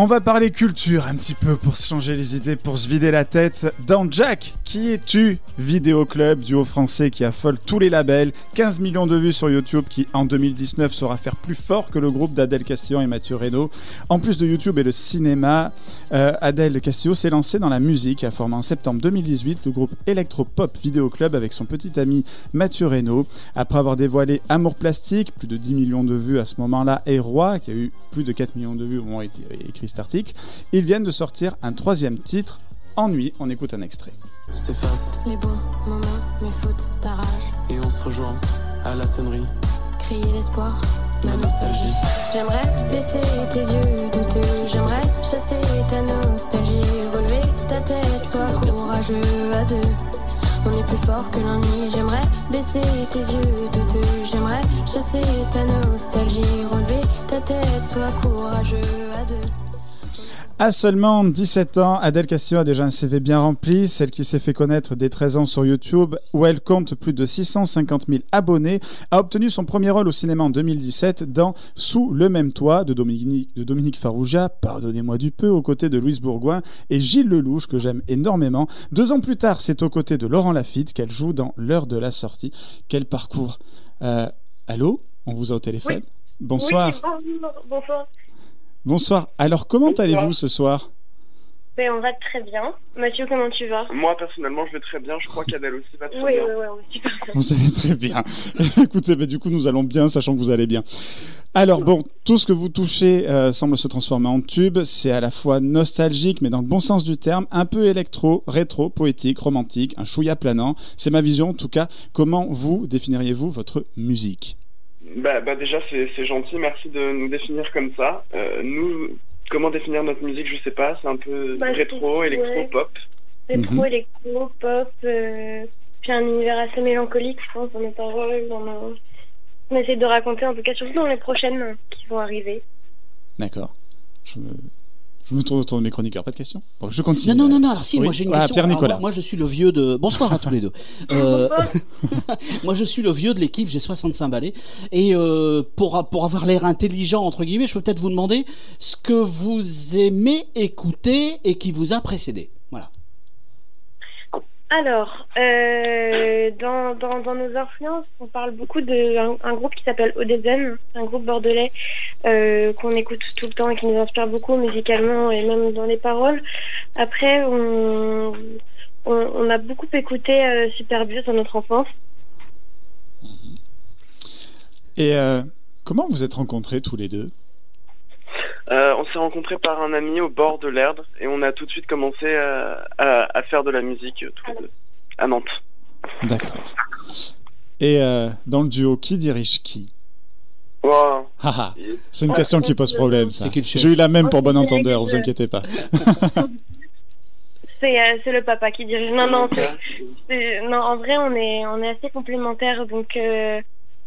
On va parler culture un petit peu pour se changer les idées, pour se vider la tête. Dans Jack, qui es-tu? Vidéo Club, duo français qui affole tous les labels. 15 millions de vues sur YouTube qui en 2019 saura faire plus fort que le groupe d'Adèle Castillo et Mathieu Reynaud. En plus de YouTube et le cinéma, euh, Adèle Castillo s'est lancée dans la musique, a formé en septembre 2018 le groupe Electropop Vidéo Club avec son petit ami Mathieu Reynaud. Après avoir dévoilé Amour Plastique, plus de 10 millions de vues à ce moment-là, et Roi, qui a eu plus de 4 millions de vues au article, ils viennent de sortir un troisième titre, Ennui. On écoute un extrait. S'efface les bons moments, mes fautes, ta rage. Et on se rejoint à la sonnerie. Crier l'espoir, ma nostalgie. J'aimerais baisser tes yeux douteux. J'aimerais chasser ta nostalgie. Relever ta tête, sois courageux à deux. On est plus fort que l'ennui. J'aimerais baisser tes yeux douteux. J'aimerais chasser ta nostalgie. Relever ta tête, sois courageux à deux. À seulement 17 ans, Adèle Castillo a déjà un CV bien rempli, celle qui s'est fait connaître dès 13 ans sur YouTube, où elle compte plus de 650 000 abonnés, a obtenu son premier rôle au cinéma en 2017 dans Sous le même toit de Dominique, de Dominique Farrugia, pardonnez-moi du peu, aux côtés de Louise Bourgoin et Gilles Lelouch, que j'aime énormément. Deux ans plus tard, c'est aux côtés de Laurent Lafitte qu'elle joue dans L'heure de la sortie. Quel parcours euh, Allô? On vous a au téléphone? Bonsoir. Oui, bonsoir. Bonsoir. Alors, comment allez-vous ce soir? Ben, On va très bien. Mathieu, comment tu vas? Moi, personnellement, je vais très bien. Je crois qu'Adèle aussi va très oui, bien. Oui, oui, oui, super bien. Vous allez très bien. Écoutez, ben, du coup, nous allons bien, sachant que vous allez bien. Alors, bon, tout ce que vous touchez euh, semble se transformer en tube. C'est à la fois nostalgique, mais dans le bon sens du terme, un peu électro, rétro, poétique, romantique, un chouïa planant. C'est ma vision, en tout cas. Comment vous définiriez-vous votre musique? Bah, bah déjà c'est gentil, merci de nous définir comme ça. Euh, nous, comment définir notre musique, je sais pas, c'est un peu Bah, rétro, c'est- électro, ouais. pop. Rétro, Mhm. électro, pop, euh, puis un univers assez mélancolique, je pense, dans nos paroles, dans nos... On essaie de raconter, en tout cas, surtout dans les prochaines qui vont arriver. D'accord. Je. Je me tourne autour de mes chroniqueurs. Pas de questions Bon, je continue. Non, non, non, non, alors si, Oui. moi j'ai une Ah, question. Pierre Alors, Nicolas. moi, moi, je suis le vieux de. Bonsoir à tous les deux. Euh, moi je suis le vieux de l'équipe, j'ai 65 balais. Et euh, pour, pour avoir l'air intelligent, entre guillemets, je peux peut-être vous demander ce que vous aimez écouter et qui vous a précédé. Alors, euh, dans, nos influences, on parle beaucoup d'un un groupe qui s'appelle Odezen, un groupe bordelais euh, qu'on écoute tout le temps et qui nous inspire beaucoup musicalement et même dans les paroles. Après, on, a beaucoup écouté euh, Superbios dans notre enfance. Et euh, comment vous êtes rencontrés tous les deux? Euh, on s'est rencontrés par un ami au bord de l'Erdre et on a tout de suite commencé à, à- à faire de la musique euh, tous les deux à Nantes. D'accord. Et euh, dans le duo, qui dirige qui? Wow. Haha, C'est une question qui pose problème. ça. J'ai eu la même pour bon entendeur, vous inquiétez pas. C'est euh, c'est le papa qui dirige. Non, non, c'est- non, en vrai, on est, on est assez complémentaires, donc euh,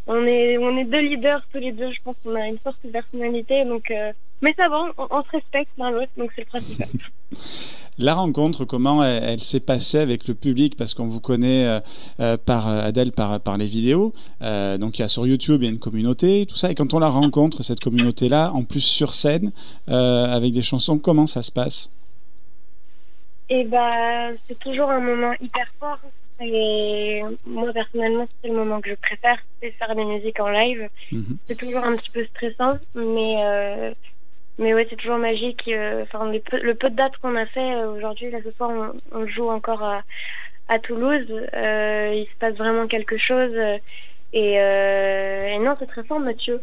on est, on est deux leaders tous les deux. Je pense qu'on a une forte personnalité, donc. euh, mais ça va, on, on se respecte l'un l'autre, donc c'est le principal. La rencontre, comment elle, elle s'est passée avec le public? Parce qu'on vous connaît euh, euh, par Adèle par, par les vidéos. Euh, donc il y a sur YouTube, il y a une communauté, tout ça. Et quand on la rencontre, cette communauté-là, en plus sur scène, euh, avec des chansons, comment ça se passe? Et bah, c'est toujours un moment hyper fort. Et moi, personnellement, c'est le moment que je préfère, c'est faire des musiques en live. Mhm. C'est toujours un petit peu stressant, mais euh, mais ouais, c'est toujours magique. euh, Enfin, les peu- le peu de dates qu'on a fait euh, aujourd'hui, là ce soir, on, on joue encore à, à Toulouse. Euh, il se passe vraiment quelque chose. Et, euh, et non, c'est très fort, Mathieu.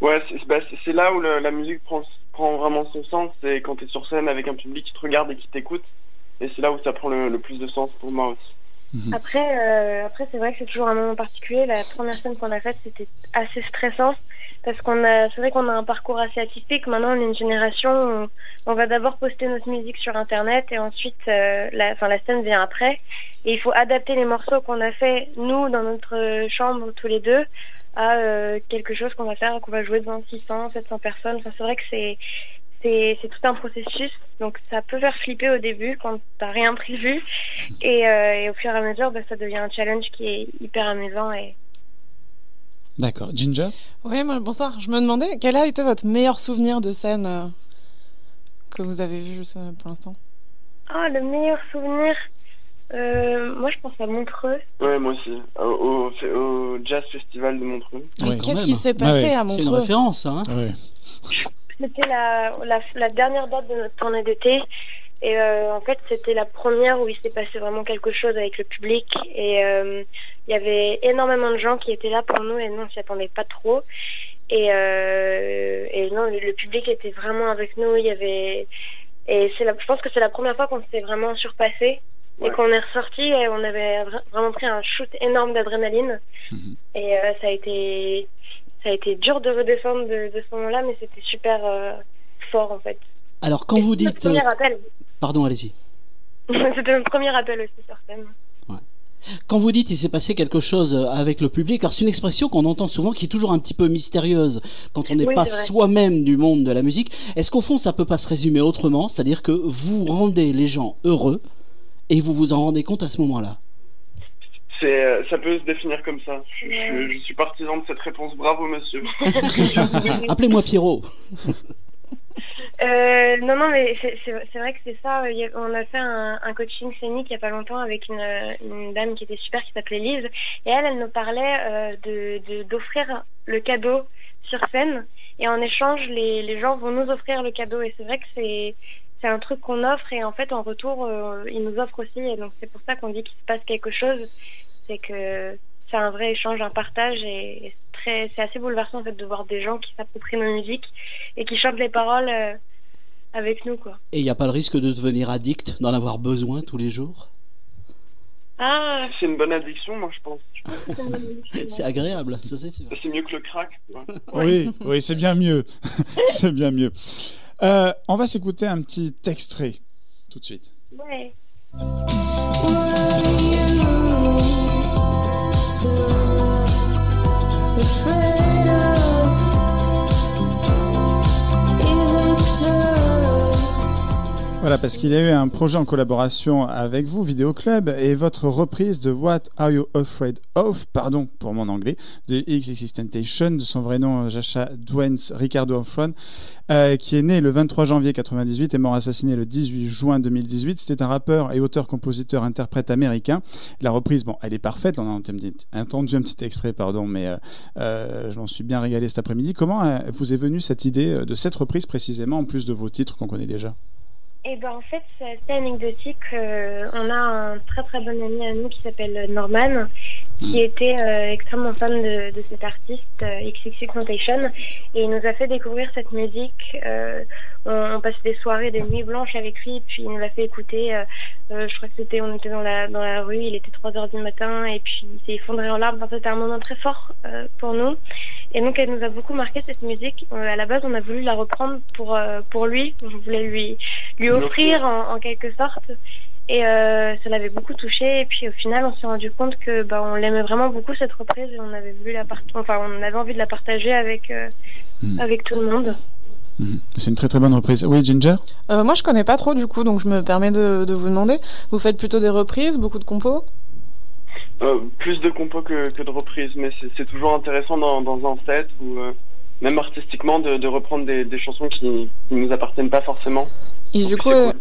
Ouais, c'est bah, là où le- la musique prend, prend vraiment son sens, c'est quand tu es sur scène avec un public qui te regarde et qui t'écoute. Et c'est là où ça prend le, le plus de sens pour moi aussi. Après, euh, après c'est vrai que c'est toujours un moment particulier. La première scène qu'on a faite, c'était assez stressant parce qu'on a, c'est vrai qu'on a un parcours assez atypique. Maintenant, on est une génération où on va d'abord poster notre musique sur Internet et ensuite, euh, la, enfin, la scène vient après. Et il faut adapter les morceaux qu'on a fait nous dans notre chambre tous les deux à euh, quelque chose qu'on va faire, qu'on va jouer devant 600, 700 personnes. Enfin, c'est vrai que c'est c'est c'est tout un processus, donc ça peut faire flipper au début quand t'as rien prévu, et, euh, et au fur et à mesure, bah, ça devient un challenge qui est hyper amusant et D'accord. Ginger? Oui, moi, bonsoir. Je me demandais quel a été votre meilleur souvenir de scène euh, que vous avez vu juste pour l'instant? Ah, le meilleur souvenir euh, Moi, je pense à Montreux. Ouais, moi aussi. Au, au, au Jazz Festival de Montreux. Qu'est-ce qui s'est passé Ouais, à C'est une Montreux? référence, hein. Ouais. C'était la, la, la dernière date de notre tournée d'été. Et euh, en fait, c'était la première où il s'est passé vraiment quelque chose avec le public. Et euh, il y avait énormément de gens qui étaient là pour nous et nous, on s'y attendait pas trop. Et, euh, et non, le, le public était vraiment avec nous. Il y avait et la, je pense que c'est la première fois qu'on s'est vraiment surpassé et qu'on est ressorti et on avait vra- vraiment pris un shoot énorme d'adrénaline. Mhm. Et ça a été ça a été dur de redescendre de, de ce moment-là, mais c'était super euh, fort en fait. Alors, quand vous dites. notre euh, premier appel. Pardon, allez-y. C'était notre premier appel aussi sur scène. Quand vous dites il s'est passé quelque chose euh, avec le public, alors c'est une expression qu'on entend souvent qui est toujours un petit peu mystérieuse quand on n'est Oui, pas soi-même du monde de la musique. Est-ce qu'au fond ça peut pas se résumer autrement, c'est-à-dire que vous rendez les gens heureux et vous vous en rendez compte à ce moment-là? C'est, ça peut se définir comme ça. Je, je- Ouais. je suis partisan de cette réponse. Bravo, monsieur. Appelez-moi Pierrot. Euh, non, non, mais c'est c'est- c'est vrai que c'est ça. On a fait un, un coaching scénique il y a pas longtemps avec une, une dame qui était super, qui s'appelait Lise. Et elle, elle nous parlait euh, de de- d'offrir le cadeau sur scène. Et en échange, les, les gens vont nous offrir le cadeau. Et c'est vrai que c'est c'est un truc qu'on offre. Et en fait, en retour, euh, ils nous offrent aussi. Et donc, c'est pour ça qu'on dit qu'il se passe quelque chose. C'est que c'est un vrai échange, un partage. Et, c'est assez bouleversant en fait de voir des gens qui s'approprient nos musiques et qui chantent les paroles. euh, avec nous quoi. Et il n'y a pas le risque de devenir addict, d'en avoir besoin tous les jours? Ah, C'est une bonne addiction, moi, je pense. C'est agréable, ça c'est sûr. C'est mieux que le crack. Oui, oui, c'est bien mieux. c'est bien mieux. Euh, on va s'écouter un petit extrait tout de suite. ouais. Voilà, parce qu'il y a eu un projet en collaboration avec vous, Vidéo Club, et votre reprise de What Are You Afraid Of, pardon pour mon anglais, de XXXTentacion, de son vrai nom Jacha Dwayne Ricardo Onfron, euh, qui est né le 23 janvier 98 et mort assassiné le 18 juin 2018. C'était un rappeur et auteur-compositeur-interprète américain. La reprise, bon, elle est parfaite. On a entendu un petit extrait, pardon, mais euh, euh, je m'en suis bien régalé cet après-midi. Comment euh, vous est venue cette idée euh, de cette reprise précisément, en plus de vos titres qu'on connaît déjà? Et ben en fait c'est anecdotique. Euh, on a un très très bon ami à nous qui s'appelle Norman, qui était euh, extrêmement fan de, de cet artiste euh, XXXTentacion et il nous a fait découvrir cette musique. Euh, on, on passait des soirées, des nuits blanches avec lui, puis il nous l'a fait écouter. euh, euh, je crois que c'était, on était dans la dans la rue, il était 3 heures du matin et puis il s'est effondré en larmes. Enfin, c'était un moment très fort euh, pour nous. Et donc elle nous a beaucoup marqué cette musique. Euh, à la base, on a voulu la reprendre pour euh, pour lui. On voulait lui lui offrir en, en quelque sorte. Et euh, ça l'avait beaucoup touché. Et puis au final, on s'est rendu compte que bah, on l'aimait vraiment beaucoup cette reprise et on avait voulu la part- enfin on avait envie de la partager avec euh, Hmm. avec tout le monde. Mhm. C'est une très très bonne reprise. Oui, Ginger? Euh, Moi, je connais pas trop du coup, donc je me permets de, de vous demander. Vous faites plutôt des reprises, beaucoup de compos? Euh, plus de compos que, que de reprises, mais c'est toujours intéressant dans, dans un set ou euh, même artistiquement de, de reprendre des, des chansons qui, qui nous appartiennent pas forcément. Et du coup, cool. euh,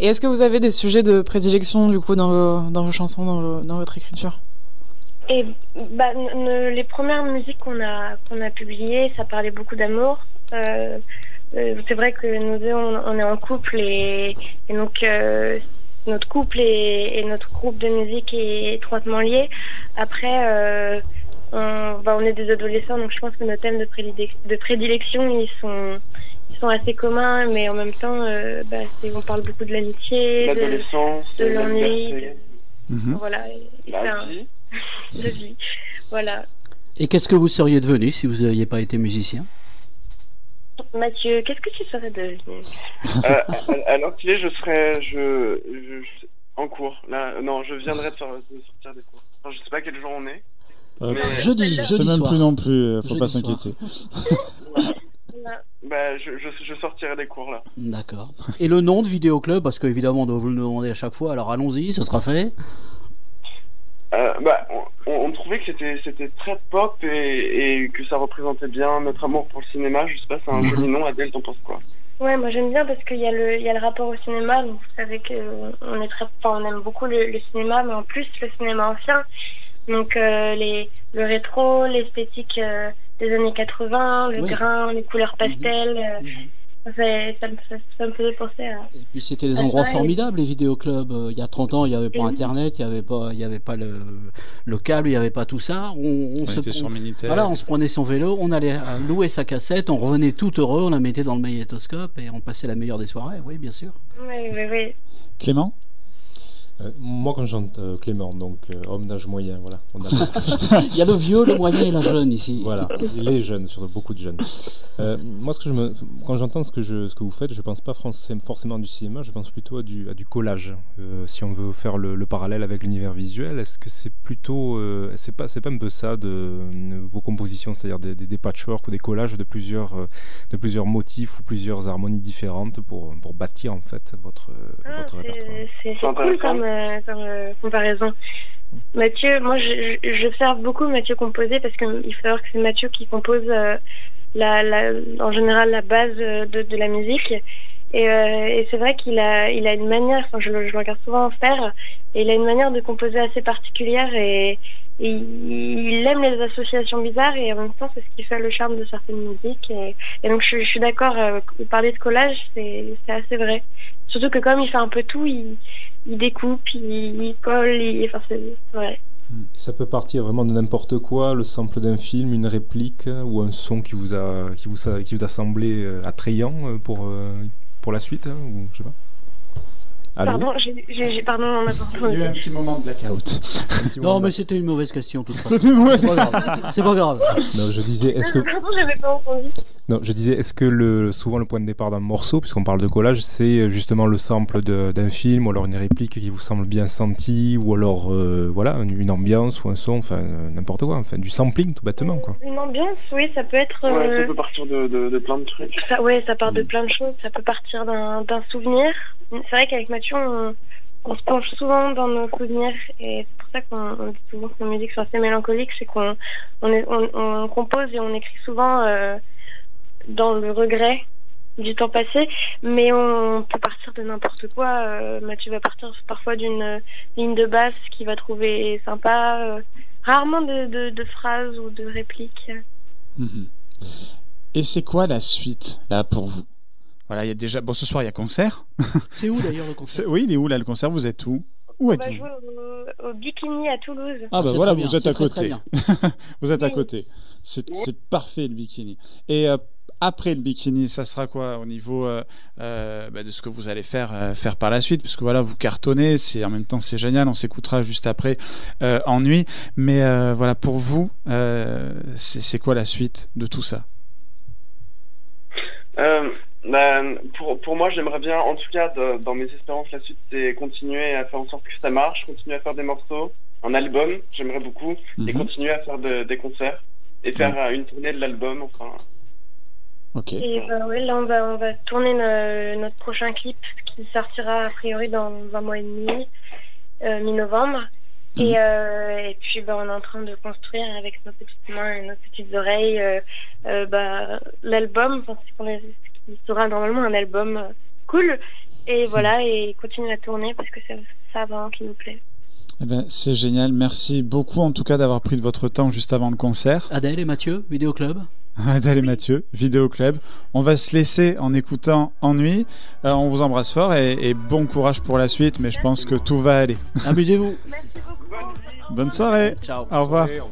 Et est-ce que vous avez des sujets de prédilection du coup dans vos, dans vos chansons, dans, votre écriture? Et bah, n- n- les premières musiques qu'on a qu'on a publiées, ça parlait beaucoup d'amour. Euh, euh, c'est vrai que nous deux, on, est en couple et, donc euh, notre couple et, notre groupe de musique est étroitement lié. Après, on, bah, on est des adolescents, donc je pense que nos thèmes de, prédilec- de prédilection, ils sont sont assez communs, mais en même temps, euh, bah, c'est- on parle beaucoup de l'amitié, de, L'adolescence, de l'ennui, Mhm. voilà, et c'est la un- vie. de vie. Voilà. Et qu'est-ce que vous seriez devenu si vous n'aviez pas été musicien? Mathieu, qu'est-ce que tu serais devenu? Euh, à- alors qu'il est, je serais je, je- je- en cours. Là, non, je viendrai de, sor- de sortir des cours. Enfin, je sais pas quel jour on est. Euh, Mais- Jeudi, Je sais jeudi même soir. plus non plus, euh, faut Jeudi pas s'inquiéter. Bah, je, je, je sortirai des cours là. D'accord. Et le nom de Vidéoclub, parce qu'évidemment on doit vous le demander à chaque fois, alors allons-y, ce sera fait. Euh, bah, on, on trouvait que c'était c'était très pop et, et que ça représentait bien notre amour pour le cinéma. Je sais pas, c'est un Mhm. joli nom. Adèle, t'en penses quoi? Ouais, moi j'aime bien parce qu'il y a le, il y a le rapport au cinéma. Donc vous savez que on est très, enfin, on aime beaucoup le, le cinéma, mais en plus le cinéma ancien. Donc euh, les, le rétro, l'esthétique euh, des années 80, le Oui. grain, les couleurs pastel. euh, ça, me, ça, ça me faisait penser à. Et puis c'était des endroits formidables, les vidéoclubs. Euh, Il y a 30 ans, il n'y avait pas Mhm. Internet, il n'y avait pas, il y avait pas le, le câble, il n'y avait pas tout ça. On, on On se était sur on- Minitel. Voilà, on se prenait son vélo, on allait louer sa cassette, on revenait tout heureux, on la mettait dans le magnétoscope et on passait la meilleure des soirées, oui, bien sûr. Oui, oui, oui. Clément? Euh, moi, quand j'entends euh, Clément, donc euh, homme d'âge moyen, voilà. On a- Il y a le vieux, le moyen et la jeune ici. voilà, les jeunes, surtout beaucoup de jeunes. Euh, moi, ce que je me, quand j'entends ce que je, ce que vous faites, je pense pas forcément du cinéma, je pense plutôt à du, à du collage. Euh, si on veut faire le, le parallèle avec l'univers visuel, est-ce que c'est plutôt, euh, c'est pas, un peu ça de vos compositions, c'est-à-dire des, des, des patchwork ou des collages de plusieurs, de plusieurs motifs ou plusieurs harmonies différentes pour, pour bâtir en fait votre, Ah, votre c'est- répertoire? c'est c'est cool intéressant. comme, euh, euh, comparaison. Mathieu, moi j'observe beaucoup Mathieu composer parce qu'il faut savoir que c'est Mathieu qui compose euh, en général la base de, la musique. Et, c'est vrai qu'il a, une manière, je, le- regarde souvent faire, et il a une manière de composer assez particulière et, il, aime les associations bizarres et en même temps c'est ce qui fait le charme de certaines musiques. Et, donc je, suis d'accord, euh, parler de collage c'est assez vrai. Surtout que comme il fait un peu tout, il, il découpe, il, il colle, il, enfin c'est ouais. Ça peut partir vraiment de n'importe quoi, le sample d'un film, une réplique euh, ou un son qui vous a, qui vous a, qui vous a semblé euh, attrayant euh, pour, pour la suite, hein, ou je sais pas. Allô Pardon, j'ai, pardon, on m'a pas Il y a eu un petit moment de blackout. Non, mais c'était une mauvaise question, toute façon. C'était. C'est pas grave. C'est pas grave. Non, je disais, est-ce que, Pardon, j'avais pas entendu. Non, je disais, est-ce que le, souvent le point de départ d'un morceau, puisqu'on parle de collage, c'est justement le sample d'un film, ou alors une réplique qui vous semble bien sentie, ou alors euh, voilà une, une ambiance ou un son, enfin euh, n'importe quoi, enfin du sampling tout bêtement quoi. Une ambiance, oui, ça peut être. Ouais, euh, ça peut partir de, de, de plein de trucs. Ça, ouais, ça part de Mm. plein de choses. Ça peut partir d'un souvenir. C'est vrai qu'avec Mathieu, on, on se penche souvent dans nos souvenirs et c'est pour ça qu'on on dit souvent que nos musiques sont assez mélancoliques. C'est qu'on on, est- on, on compose et on écrit souvent euh, dans le regret du temps passé, mais on peut partir de n'importe quoi. Euh, Mathieu va partir parfois d'une euh, ligne de basse qu'il va trouver sympa, euh, rarement de, de, de phrases ou de répliques. Mhm. Et c'est quoi la suite là pour vous? Voilà, il y a déjà. Bon, ce soir il y a concert. C'est où d'ailleurs le concert? Oui, il est où là le concert? Vous êtes où? Où êtes-vous? jouer au, au Bikini à Toulouse. Ah bah voilà, très vous êtes à c'est très, très côté. Vous êtes à côté. C'est c'est parfait le bikini. Et euh, après le bikini, ça sera quoi au niveau euh, euh, bah, de ce que vous allez faire euh, faire par la suite? Puisque voilà, vous cartonnez, c'est en même temps c'est génial. On s'écoutera juste après en nuit. Mais voilà, pour vous, c'est quoi la suite de tout ça? Ben, pour, pour moi, j'aimerais bien, en tout cas, de- dans mes espérances, la suite, c'est continuer à faire en sorte que ça marche, continuer à faire des morceaux, un album, j'aimerais beaucoup, et Mhm. continuer à faire de- des concerts, et faire une tournée de l'album, enfin. Ok. Et bah ouais, là on va on va tourner no- notre prochain clip qui sortira a priori dans un mois et demi, euh, mi-novembre. Mhm. Et, euh, et puis bah, on est en train de construire avec nos petites mains et nos petites oreilles euh, euh, bah, l'album, enfin, ce qui sera normalement un album cool. Et voilà, et continuer à tourner parce que c'est ça vraiment qui nous plaît. Eh ben, c'est génial. Merci beaucoup en tout cas d'avoir pris de votre temps juste avant le concert. Adèle et Mathieu, Vidéo Club? Adèle et Mathieu, Vidéo Club. On va se laisser en écoutant Ennui. Euh, on vous embrasse fort et, et bon courage pour la suite, mais je pense que tout va aller. Amusez-vous. Merci beaucoup. Bonne soirée. Ciao. Au revoir. au revoir.